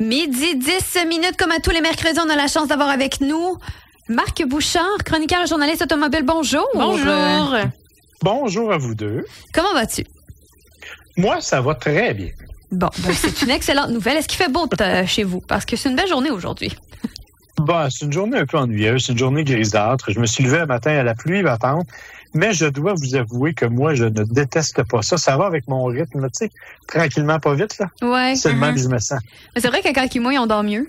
Midi 10 minutes, comme à tous les mercredis, on a la chance d'avoir avec nous Marc Bouchard, chroniqueur et journaliste automobile. Bonjour. Bonjour. Bonjour à vous deux. Comment vas-tu? Moi, ça va très bien. Bon, ben, c'est une excellente nouvelle. Est-ce qu'il fait beau euh, chez vous? Parce que c'est une belle journée aujourd'hui. Bah, c'est une journée un peu ennuyeuse, c'est une journée grisâtre. Je me suis levé un matin à la pluie battante, mais je dois vous avouer que moi, je ne déteste pas ça. Ça va avec mon rythme, tu sais, tranquillement, pas vite, là. Ouais. C'est le même que je me sens. Mais c'est vrai que quand il mouille, on dort mieux.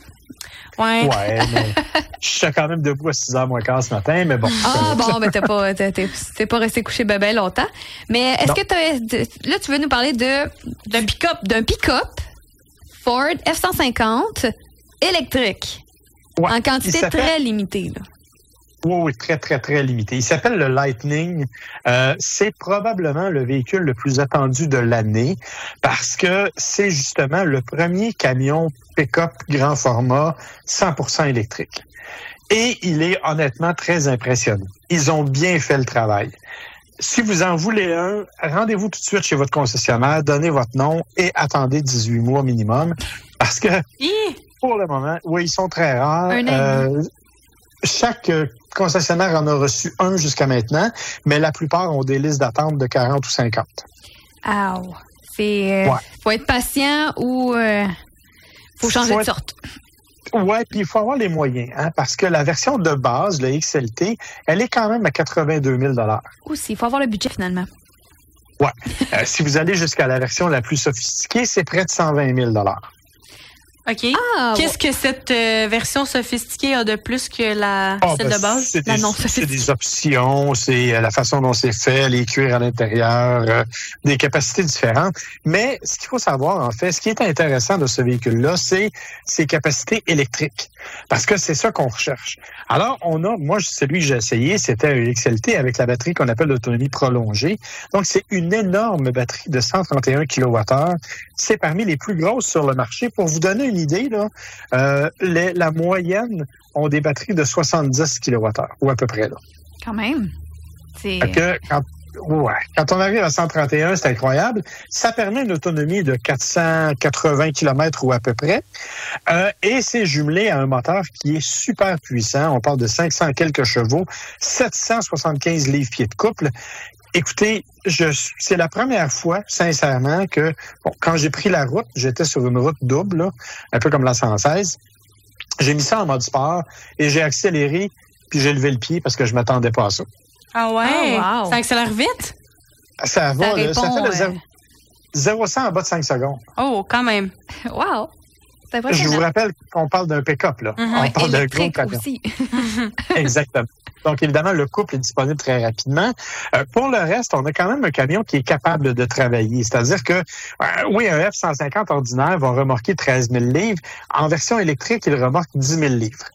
Ouais. Ouais, mais je suis quand même debout à 6 h moins quart ce matin, mais bon. Ah bon, ben t'es pas, pas resté couché bébé longtemps. Mais est-ce que t'as, de- là tu veux nous parler de d'un pick-up, d'un pick-up Ford F-150 électrique Ouais, en quantité très limitée. Là. Oui, oui, très, très, très limité. Il s'appelle le Lightning. Euh, c'est probablement le véhicule le plus attendu de l'année parce que c'est justement le premier camion pick-up grand format 100% électrique. Et il est honnêtement très impressionnant. Ils ont bien fait le travail. Si vous en voulez un, rendez-vous tout de suite chez votre concessionnaire, donnez votre nom et attendez 18 mois minimum parce que Hi! Pour le moment, oui, ils sont très rares. Un Euh, chaque euh, concessionnaire en a reçu un jusqu'à maintenant, mais la plupart ont des listes d'attente de 40 ou 50. Ow. C'est, euh, Ouais. faut être patient ou euh, faut changer Faut de être- sorte. Ouais, puis il faut avoir les moyens, hein, parce que la version de base, le XLT, elle est quand même à 82 000 Aussi, il faut avoir le budget finalement. Euh, Si vous allez jusqu'à la version la plus sophistiquée, c'est près de 120 000 OK. Ah, Qu'est-ce que cette euh, version sophistiquée a de plus que la Ah, celle ben, de base? C'est des options, c'est euh, la façon dont c'est fait, les cuirs à l'intérieur, euh, des capacités différentes. Mais ce qu'il faut savoir, en fait, ce qui est intéressant de ce véhicule-là, c'est ses capacités électriques. Parce que c'est ça qu'on recherche. Alors, on a, moi, celui que j'ai essayé, c'était un XLT avec la batterie qu'on appelle l'autonomie prolongée. Donc, c'est une énorme batterie de 131 kWh. C'est parmi les plus grosses sur le marché. Pour vous donner une idée, là, euh, les- la moyenne ont des batteries de 70 kWh, ou à peu près là. quand même. Que quand, ouais, quand on arrive à 131, c'est incroyable. Ça permet une autonomie de 480 km ou à peu près. Euh, et c'est jumelé à un moteur qui est super puissant. On parle de 500 quelques chevaux, 775 livres-pieds de couple. Écoutez, je, c'est la première fois, sincèrement, que bon, quand j'ai pris la route, j'étais sur une route double, là, un peu comme la 116. J'ai mis ça en mode sport et j'ai accéléré, puis j'ai levé le pied parce que je m'attendais pas à ça. Ah ouais? Ah, wow. Ça accélère vite? Ça va, là, ça répond, fait le euh, zéro- 0 100 en bas de 5 secondes. Oh, quand même. wow. Je vous rappelle qu'on parle d'un pick-up, là. Mhm. On parle d'un gros camion. aussi. Exactement. Donc, évidemment, le couple est disponible très rapidement. Euh, pour le reste, on a quand même un camion qui est capable de travailler. C'est-à-dire que, euh, oui, un F-150 ordinaire va remorquer 13 000 livres. En version électrique, il remorque 10 000 livres.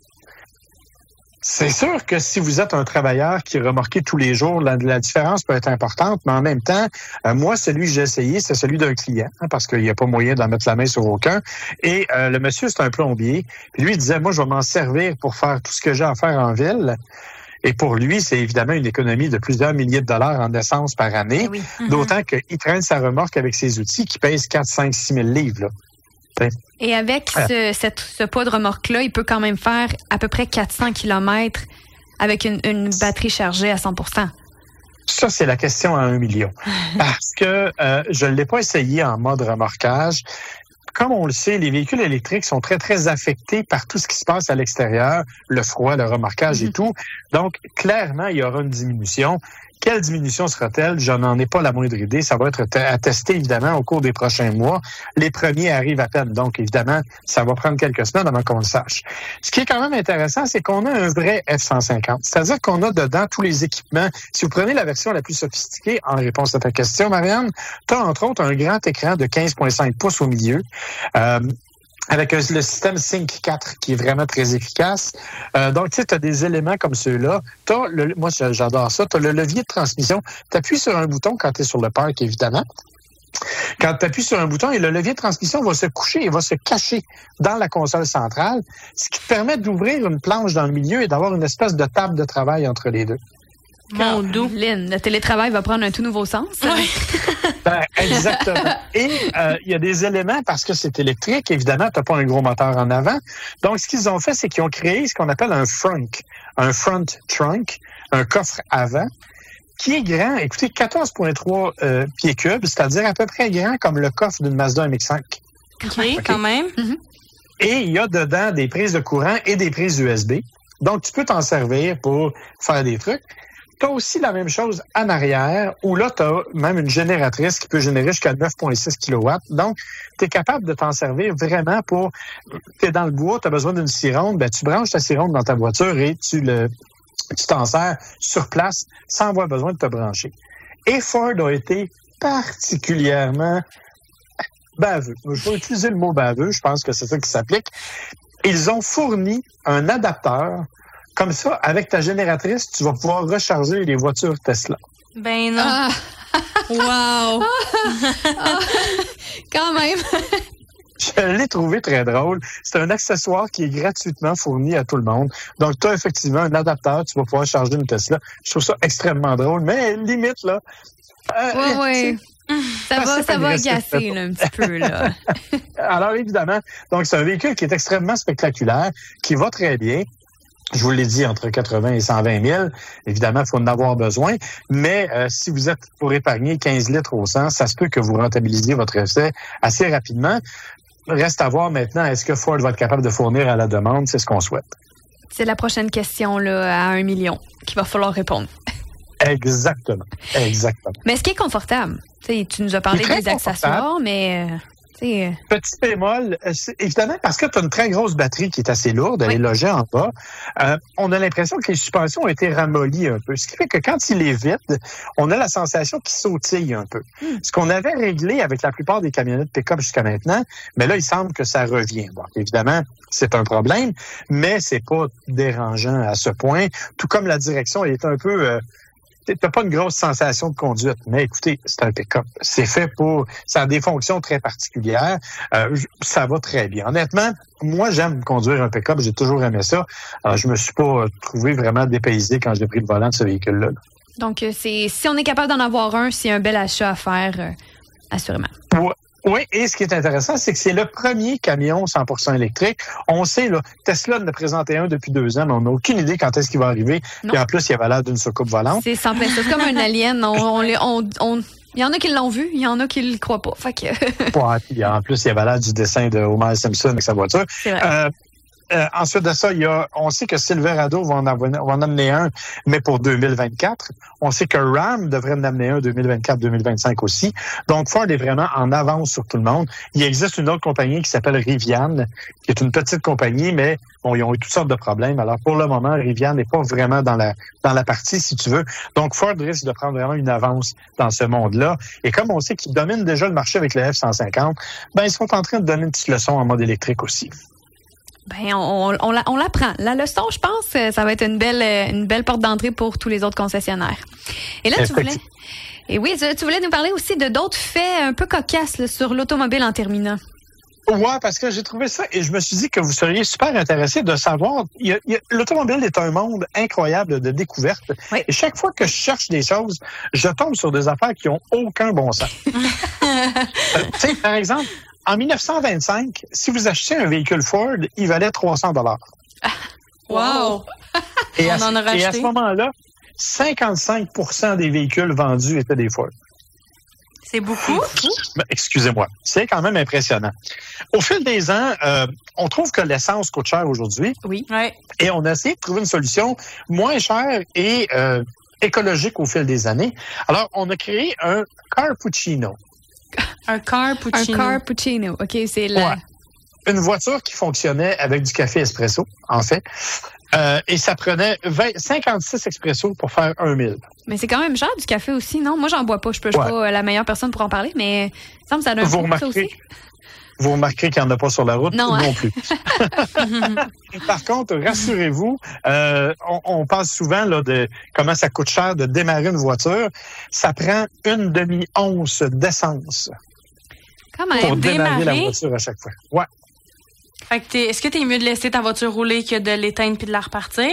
C'est sûr que si vous êtes un travailleur qui remorquait tous les jours, la, la différence peut être importante, mais en même temps, euh, moi, celui que j'ai essayé, c'est celui d'un client, hein, parce qu'il n'y a pas moyen d'en mettre la main sur aucun. Et euh, le monsieur, c'est un plombier. Lui, il disait, moi, je vais m'en servir pour faire tout ce que j'ai à faire en ville. Et pour lui, c'est évidemment une économie de plusieurs milliers de dollars en essence par année. Eh oui. Mhm. D'autant qu'il traîne sa remorque avec ses outils qui pèsent 4, 5, 6 000 livres. Là. Et avec Ah. ce, cette- ce poids de remorque-là, il peut quand même faire à peu près 400 km avec une, une batterie chargée à 100% Ça, c'est la question à un million. Parce que euh, je ne l'ai pas essayé en mode remorquage. Comme on le sait, les véhicules électriques sont très, très affectés par tout ce qui se passe à l'extérieur, le froid, le remorquage et Mhm. tout. Donc, clairement, il y aura une diminution. Quelle diminution sera-t-elle? Je n'en ai pas la moindre idée. Ça va être tester, évidemment, au cours des prochains mois. Les premiers arrivent à peine. Donc, évidemment, ça va prendre quelques semaines avant qu'on le sache. Ce qui est quand même intéressant, c'est qu'on a un vrai F-150. C'est-à-dire qu'on a dedans tous les équipements. Si vous prenez la version la plus sophistiquée, en réponse à ta question, Marianne, tu as entre autres un grand écran de 15,5 pouces au milieu. Euh, avec le système Sync 4 qui est vraiment très efficace. Euh, donc, tu sais, as des éléments comme ceux-là. T'as le, moi, j'adore ça. Tu as le levier de transmission. Tu appuies sur un bouton quand tu es sur le parc, évidemment. Quand tu appuies sur un bouton et le levier de transmission va se coucher et va se cacher dans la console centrale, ce qui te permet d'ouvrir une planche dans le milieu et d'avoir une espèce de table de travail entre les deux. Mon doux. Lynn, le télétravail va prendre un tout nouveau sens. Ben, exactement. Et euh, il y a des éléments, parce que c'est électrique, évidemment, tu n'as pas un gros moteur en avant. Donc, ce qu'ils ont fait, c'est qu'ils ont créé ce qu'on appelle un frunk, un front trunk, un coffre avant, qui est grand, écoutez, 14,3 euh, pieds cubes, c'est-à-dire à peu près grand comme le coffre d'une Mazda MX-5. OK, quand même. Et il y a dedans des prises de courant et des prises USB. Donc, tu peux t'en servir pour faire des trucs. Tu as aussi la même chose en arrière, où là, tu as même une génératrice qui peut générer jusqu'à 9,6 kW. Donc, tu es capable de t'en servir vraiment pour... Tu es dans le bois, tu as besoin d'une sironde, ben, tu branches ta sironde dans ta voiture et tu le tu t'en sers sur place sans avoir besoin de te brancher. Et Ford a été particulièrement baveux. Je vais utiliser le mot baveux, je pense que c'est ça qui s'applique. Ils ont fourni un adapteur. Comme ça, avec ta génératrice, tu vas pouvoir recharger les voitures Tesla. Ben non. Ah, Wow. quand même. Je l'ai trouvé très drôle. C'est un accessoire qui est gratuitement fourni à tout le monde. Donc, tu as effectivement un adapteur, tu vas pouvoir charger une Tesla. Je trouve ça extrêmmement drôle, mais limite, là. euh, Oui, oui. Ça va, Ça va fait agacer là, un petit peu. Là. Alors, évidemment, donc c'est un véhicule qui est extrêmement spectaculaire, qui va très bien. Je vous l'ai dit, entre 80 et 120 000. Évidemment, il faut en avoir besoin. Mais euh, si vous êtes pour épargner 15 litres au 100, ça se peut que vous rentabilisiez votre essai assez rapidement. Reste à voir maintenant, est-ce que Ford va être capable de fournir à la demande? C'est ce qu'on souhaite. C'est la prochaine question là, à un million qu'il va falloir répondre. Exactement. Exactement. Mais ce qui est confortable, tu sais, tu nous as parlé des accessoires, mais euh, Petit bémol, euh, évidemment, parce que tu as une très grosse batterie qui est assez lourde, elle Oui. est logée en bas, euh, on a l'impression que les suspensions ont été ramollies un peu. Ce qui fait que quand il est vide, on a la sensation qu'il sautille un peu. Hmm. Ce qu'on avait réglé avec la plupart des camionnettes pick-up jusqu'à maintenant, mais là, il semble que ça revient. Bon, évidemment, c'est un problème, mais c'est pas dérangeant à ce point. Tout comme la direction, elle est un peu... euh, T'as pas une grosse sensation de conduite, mais écoutez, c'est un pick-up. C'est fait pour, ça a des fonctions très particulières. Euh, ça va très bien. Honnêtement, moi, j'aime conduire un pick-up. J'ai toujours aimé ça. Alors, je me suis pas euh, trouvé vraiment dépaysé quand j'ai pris le volant de ce véhicule-là. donc euh, c'est si on est capable d'en avoir un, c'est un bel achat à faire, euh, assurément. Oui, et ce qui est intéressant, c'est que c'est le premier camion 100% électrique. On sait, là, Tesla en a présenté un depuis deux ans, mais on n'a aucune idée quand est-ce qu'il va arriver. Non. Et en plus, il avait l'air d'une soucoupe volante. C'est sans c'est comme un alien. On, on, on- on- il y en a qui l'ont vu, il y en a qui le croient pas. Fait que Ouais, puis en plus, il avait l'air du dessin de Homer Simpson avec sa voiture. c'est vrai. Euh, euh, ensuite de ça, il y a, on sait que Silverado va en, amener un, mais pour 2024. On sait que Ram devrait en amener un 2024-2025 aussi. Donc, Ford est vraiment en avance sur tout le monde. Il existe une autre compagnie qui s'appelle Rivian, qui est une petite compagnie, mais bon, ils ont eu toutes sortes de problèmes. Alors, pour le moment, Rivian n'est pas vraiment dans la, dans la partie, si tu veux. Donc, Ford risque de prendre vraiment une avance dans ce monde-là. Et comme on sait qu'ils dominent déjà le marché avec le F-150, ben, ils sont en train de donner une petite leçon en mode électrique aussi. Ben, on, on, on la- on l'apprend. La leçon, je pense, euh, ça va être une belle, euh, une belle porte d'entrée pour tous les autres concessionnaires. Et là, tu voulais. Et oui, tu, voulais nous parler aussi de d'autres faits un peu cocasses là, sur l'automobile en terminant. Ouais, parce que j'ai trouvé ça et je me suis dit que vous seriez super intéressé de savoir. L'automobile est un monde incroyable de découvertes. Oui. Et chaque fois que je cherche des choses, je tombe sur des affaires qui ont aucun bon sens. Euh, tu sais, par exemple, en 1925, si vous achetiez un véhicule Ford, il valait 300 dollars. Wow. Et, à On ce- en a et à ce moment-là, 55% des véhicules vendus étaient des Ford. C'est beaucoup? Ben, Excusez-moi. C'est quand même impressionnant. Au fil des ans, euh, on trouve que l'essence coûte cher aujourd'hui. Oui. Ouais. Et on a essayé de trouver une solution moins chère et euh, écologique au fil des années. Alors, on a créé un Carpuccino, Un car Un puccino. carpuccino. OK, c'est la. Ouais. une voiture qui fonctionnait avec du café espresso, en fait. Euh, et ça prenait 20 56 expresso pour faire un mille. Mais c'est quand même cher du café aussi, non? Moi, j'en bois pas. Je peux je suis Ouais. pas la meilleure personne pour en parler, mais il me semble que ça donne un Vous coup, ça remarquerez, aussi. Vous remarquerez qu'il n'y en a pas sur la route Non, hein. non plus. Par contre, rassurez-vous, euh, on, on parle souvent là, de comment ça coûte cher de démarrer une voiture. Ça prend une demi-once d'essence pour démarrer la voiture à chaque fois. Ouais. Fait que est-ce que t'es mieux de laisser ta voiture rouler que de l'éteindre puis de la repartir?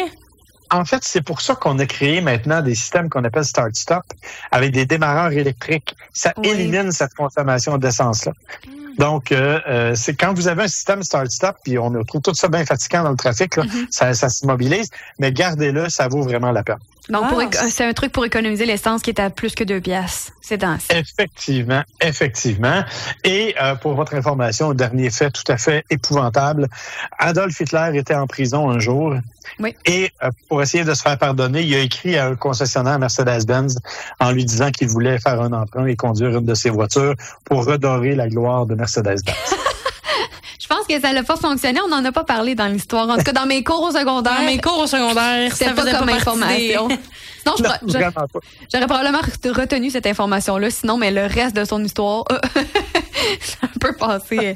En fait, c'est pour ça qu'on a créé maintenant des systèmes qu'on appelle start-stop avec des démarreurs électriques. Ça Oui. élimine cette consommation d'essence-là. Donc, euh, euh, c'est quand vous avez un système start-stop, puis on trouve tout ça bien fatigant dans le trafic, là, Mhm. ça, ça s'immobilise, mais gardez-le, ça vaut vraiment la peine. Donc, Ah, c'est un truc pour économiser l'essence qui est à plus que deux piastres. C'est dans Effectivement, effectivement. Et euh, pour votre information, un dernier fait tout à fait épouvantable. Adolf Hitler était en prison un jour. Oui. Et euh, pour essayer de se faire pardonner, il a écrit à un concessionnaire Mercedes-Benz en lui disant qu'il voulait faire un emprunt et conduire une de ses voitures pour redorer la gloire de Mercedes-Benz. Je pense que ça n'a pas fonctionné. On n'en a pas parlé dans l'histoire. En tout cas, dans mes cours au secondaire, Dans mes cours au secondaire, c'était ça pas comme pas des- information. Non, j'aurais probablement re- retenu cette information-là. Sinon, mais le reste de son histoire, euh, c'est un peu passé.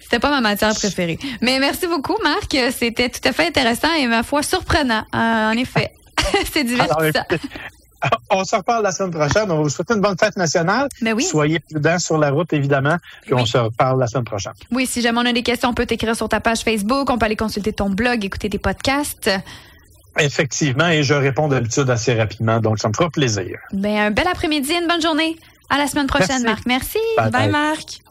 C'était pas ma matière préférée. Mais merci beaucoup, Marc. C'était tout à fait intéressant et, ma foi, surprenant. Euh, en effet. C'est divertissant. on se reparle la semaine prochaine. On va vous souhaiter une bonne fête nationale. Mais oui. Soyez prudents sur la route, évidemment. Puis on se reparle la semaine prochaine. Oui, si jamais on a des questions, on peut t'écrire sur ta page Facebook. On peut aller consulter ton blog, écouter des podcasts. Effectivement, et je réponds d'habitude assez rapidement, donc ça me fera plaisir. Ben, un bel après-midi, une bonne journée. À la semaine prochaine, Merci. Marc. Merci. Bye Bye, bye. Marc.